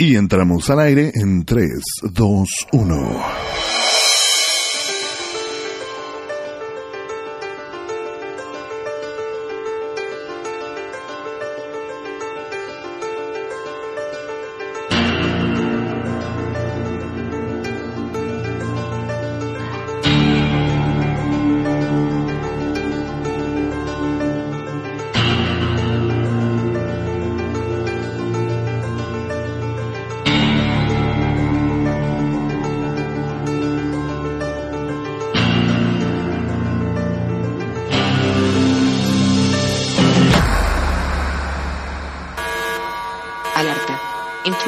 Y entramos al aire en 3, 2, 1.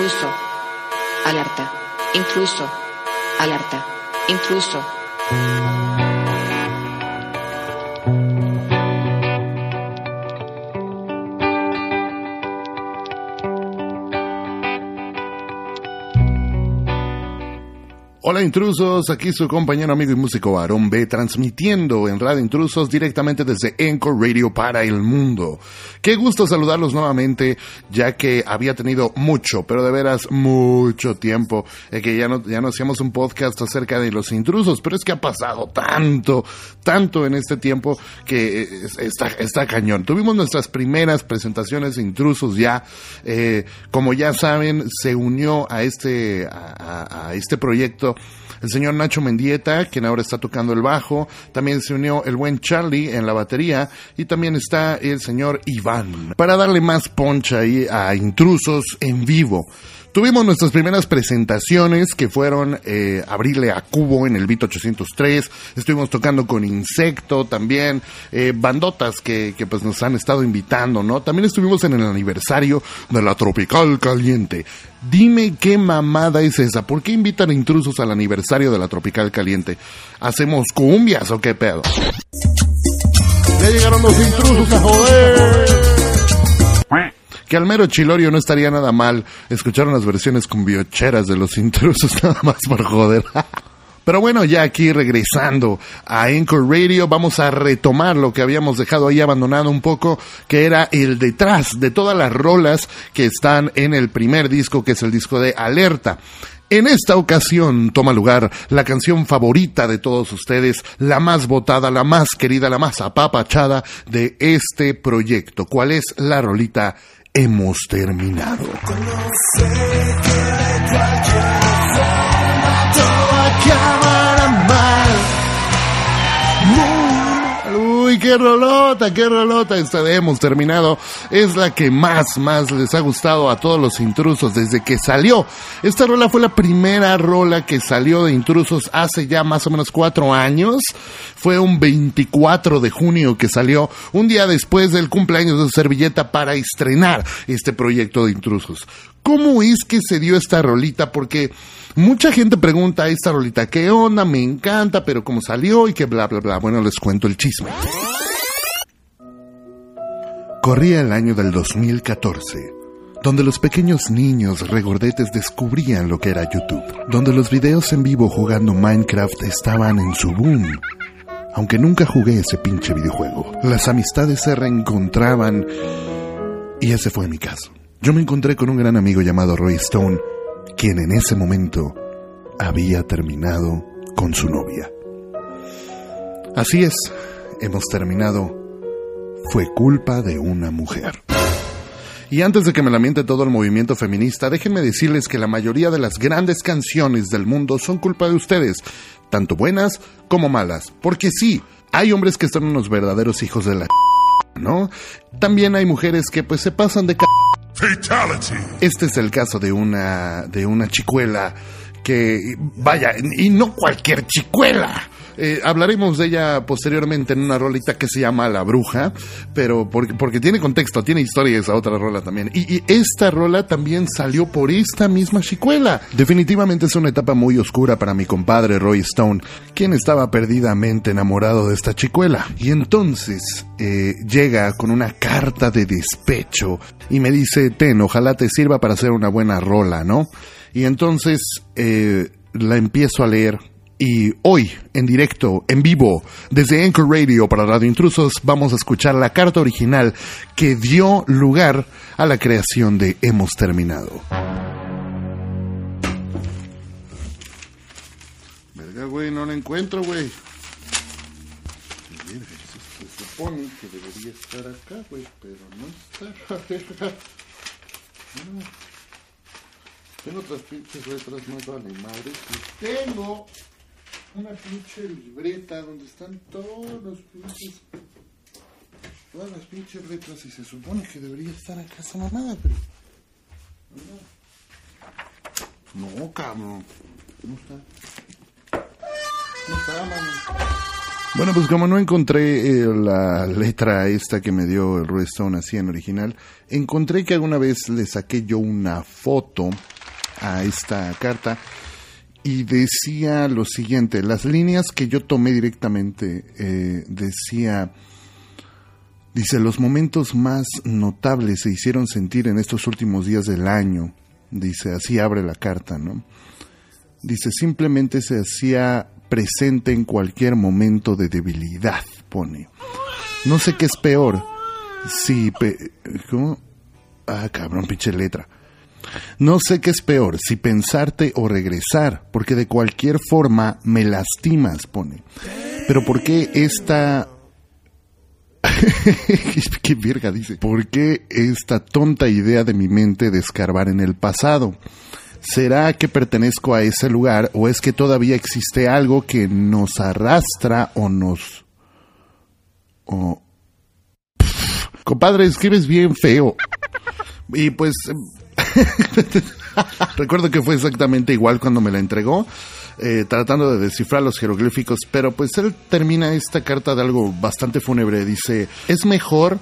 Intruso. Alerta. Intruso. Alerta. Intruso. Hola intrusos, aquí su compañero amigo y músico Aarón B, transmitiendo en Radio Intrusos directamente desde Encore Radio para el mundo. Qué gusto saludarlos nuevamente, ya que había tenido mucho, pero de veras mucho tiempo, eh, que ya no, ya no hacíamos un podcast acerca de los intrusos, pero es que ha pasado tanto, tanto en este tiempo que eh, está, está cañón. Tuvimos nuestras primeras presentaciones intrusos ya, eh, como ya saben, se unió a este, a este proyecto el señor Nacho Mendieta, quien ahora está tocando el bajo, también se unió el buen Charlie en la batería y también está el señor Iván. Para darle más poncha ahí a intrusos en vivo. Tuvimos nuestras primeras presentaciones que fueron eh, abrirle a Cubo en el Beat 803, estuvimos tocando con Insecto también, eh, bandotas que, que pues nos han estado invitando, ¿no? También estuvimos en el aniversario de la Tropical Caliente. Dime qué mamada es esa, ¿por qué invitan intrusos al aniversario de la Tropical Caliente? ¿Hacemos cumbias o qué pedo? Ya llegaron los intrusos a joder. Que al mero Chilorio no estaría nada mal escuchar unas versiones cumbiocheras de los intrusos nada más por joder. Pero bueno, ya aquí regresando a Anchor Radio, vamos a retomar lo que habíamos dejado ahí abandonado un poco, que era el detrás de todas las rolas que están en el primer disco, que es el disco de Alerta. En esta ocasión toma lugar la canción favorita de todos ustedes, la más votada, la más querida, la más apapachada de este proyecto. ¿Cuál es la rolita? Hemos terminado. Qué rolota, qué rolota. Esta de hemos terminado. Es la que más, más les ha gustado a todos los intrusos desde que salió. Esta rola fue la primera rola que salió de intrusos hace ya más o menos cuatro años. Fue un 24 de junio que salió, un día después del cumpleaños de Servilleta para estrenar este proyecto de intrusos. ¿Cómo es que se dio esta rolita? Porque mucha gente pregunta a esta rolita, ¿qué onda? Me encanta, pero cómo salió y que bla, bla, bla. Bueno, les cuento el chisme. Corría el año del 2014, donde los pequeños niños regordetes descubrían lo que era YouTube, donde los videos en vivo jugando Minecraft estaban en su boom. Aunque nunca jugué ese pinche videojuego, las amistades se reencontraban y ese fue mi caso. Yo me encontré con un gran amigo llamado Roy Stone, quien en ese momento había terminado con su novia. Así es, hemos terminado. Fue culpa de una mujer. Y antes de que me lamente todo el movimiento feminista, déjenme decirles que la mayoría de las grandes canciones del mundo son culpa de ustedes, tanto buenas como malas. Porque sí, hay hombres que son unos verdaderos hijos de la ¿no? También hay mujeres que pues se pasan de c este es el caso de una de una chicuela que vaya y no cualquier chicuela. Eh, hablaremos de ella posteriormente en una rolita que se llama La Bruja, pero porque, tiene contexto, tiene historia esa otra rola también. Y, y esta rola también salió por esta misma chicuela. Definitivamente es una etapa muy oscura para mi compadre Roy Stone, quien estaba perdidamente enamorado de esta chicuela. Y entonces eh, llega con una carta de despecho y me dice, ten, ojalá te sirva para hacer una buena rola, ¿no? Y entonces eh, la empiezo a leer y hoy, en directo, en vivo, desde Anchor Radio para Radio Intrusos, vamos a escuchar la carta original que dio lugar a la creación de Hemos Terminado. Verga, güey, no la encuentro, güey. Se supone que debería estar acá, güey, pero no está. Tengo otras pinches letras más vale madre. Y tengo una pinche libreta donde están todos los pinches. Todas las pinches letras y se supone que debería estar acá esa mamada, pero. No, cabrón. No está. No está. Bueno, pues como no encontré eh, la letra esta que me dio el Roy Stone así en original, encontré que alguna vez le saqué yo una foto a esta carta y decía lo siguiente, las líneas que yo tomé directamente eh, decía, dice, los momentos más notables se hicieron sentir en estos últimos días del año, dice, así abre la carta, ¿no? Dice, simplemente se hacía presente en cualquier momento de debilidad, pone. No sé qué es peor. Si... ¿Cómo? Ah, cabrón, pinche letra. No sé qué es peor, si pensarte o regresar, porque de cualquier forma me lastimas, pone. Pero ¿por qué esta... qué verga dice. ¿Por qué esta tonta idea de mi mente de escarbar en el pasado? ¿Será que pertenezco a ese lugar o es que todavía existe algo que nos arrastra o nos... o... compadre, escribes bien feo. Y pues... Recuerdo que fue exactamente igual cuando me la entregó. Eh, tratando de descifrar los jeroglíficos, pero pues él termina esta carta de algo bastante fúnebre. Dice, es mejor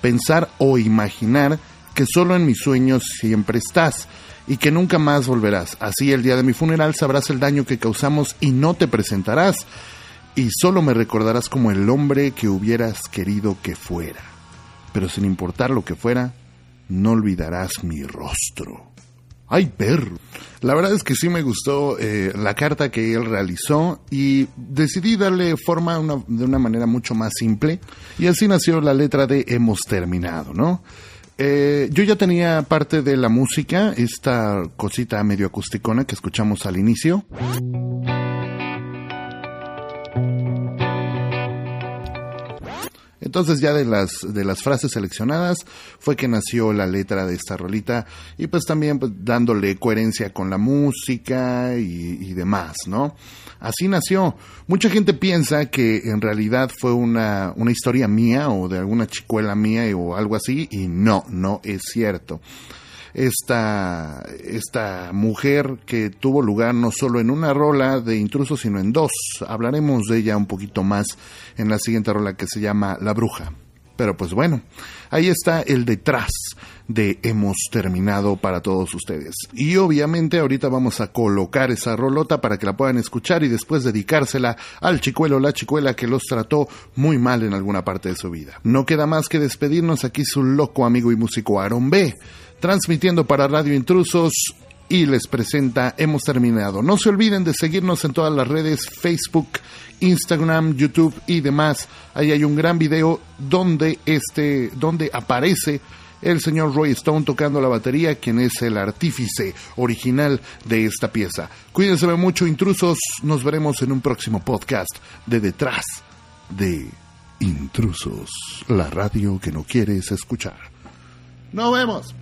pensar o imaginar que solo en mis sueños siempre estás y que nunca más volverás. Así el día de mi funeral sabrás el daño que causamos y no te presentarás, y solo me recordarás como el hombre que hubieras querido que fuera. Pero sin importar lo que fuera, no olvidarás mi rostro. ¡Ay, perro! La verdad es que sí me gustó eh, la carta que él realizó y decidí darle forma de una manera mucho más simple y así nació la letra de Hemos terminado, ¿no? Eh, yo ya tenía parte de la música, esta cosita medio acusticona que escuchamos al inicio. Entonces ya de las, de las frases seleccionadas fue que nació la letra de esta rolita y pues también pues, dándole coherencia con la música y, demás, ¿no? Así nació. Mucha gente piensa que en realidad fue una, una historia mía o de alguna chicuela mía o algo así y no, no es cierto esta, esta mujer que tuvo lugar no solo en una rola de intrusos, sino en dos. Hablaremos de ella un poquito más en la siguiente rola que se llama La Bruja. Pero pues bueno, ahí está el detrás de hemos terminado para todos ustedes. Y obviamente ahorita vamos a colocar esa rolota para que la puedan escuchar y después dedicársela al chicuelo o la chicuela que los trató muy mal en alguna parte de su vida. No queda más que despedirnos aquí su loco amigo y músico Aaron B transmitiendo para Radio Intrusos y les presenta Hemos terminado. No se olviden de seguirnos en todas las redes Facebook, Instagram, YouTube y demás. Ahí hay un gran video donde este donde aparece el señor Roy Stone tocando la batería, quien es el artífice original de esta pieza. Cuídense mucho, intrusos. Nos veremos en un próximo podcast de Detrás de Intrusos, la radio que no quieres escuchar. Nos vemos.